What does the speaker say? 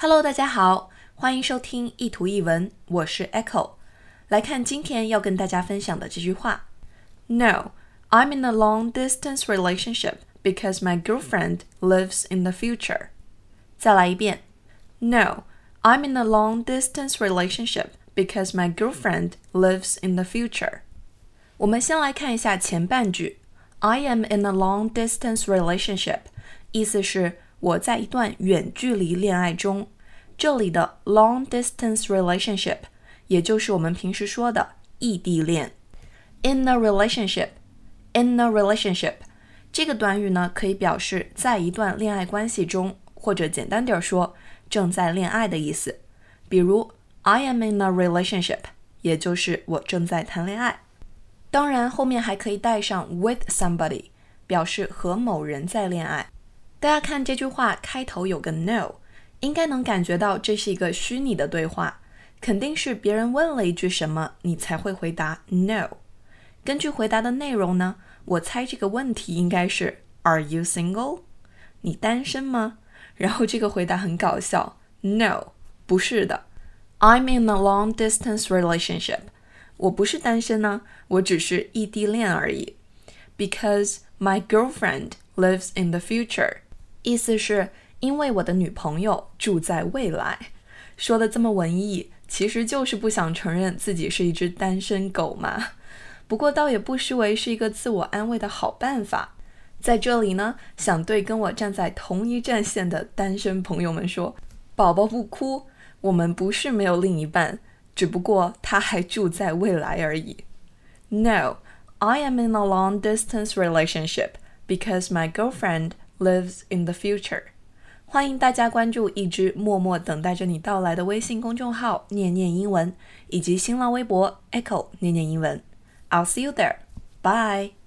Hello，大家好，欢迎收听一图一文，我是 Echo。来看今天要跟大家分享的这句话：No, I'm in a long-distance relationship because my girlfriend lives in the future。再来一遍：No, I'm in a long-distance relationship because my girlfriend lives in the future。我们先来看一下前半句：I am in a long-distance relationship，意思是 我在一段远距离恋爱中。这里的 long distance relationship，也就是我们平时说的异地恋。In a relationship，in a relationship，这个短语呢可以表示在一段恋爱关系中，或者简单点说，正在恋爱的意思。比如 I am in a relationship，也就是我正在谈恋爱。当然，后面还可以带上 with somebody，表示和某人在恋爱。大家看这句话开头有个 no，应该能感觉到这是一个虚拟的对话，肯定是别人问了一句什么，你才会回答 no。根据回答的内容呢，我猜这个问题应该是 Are you single？你单身吗？然后这个回答很搞笑，No，不是的，I'm in a long distance relationship。我不是单身呢，我只是异地恋而已。Because my girlfriend lives in the future。意思是因为我的女朋友住在未来，说的这么文艺，其实就是不想承认自己是一只单身狗嘛。不过倒也不失为是一个自我安慰的好办法。在这里呢，想对跟我站在同一战线的单身朋友们说：宝宝不哭，我们不是没有另一半，只不过他还住在未来而已。No, I am in a long distance relationship because my girlfriend. Lives in the future。欢迎大家关注一只默默等待着你到来的微信公众号“念念英文”，以及新浪微博 “Echo 念念英文”。I'll see you there. Bye.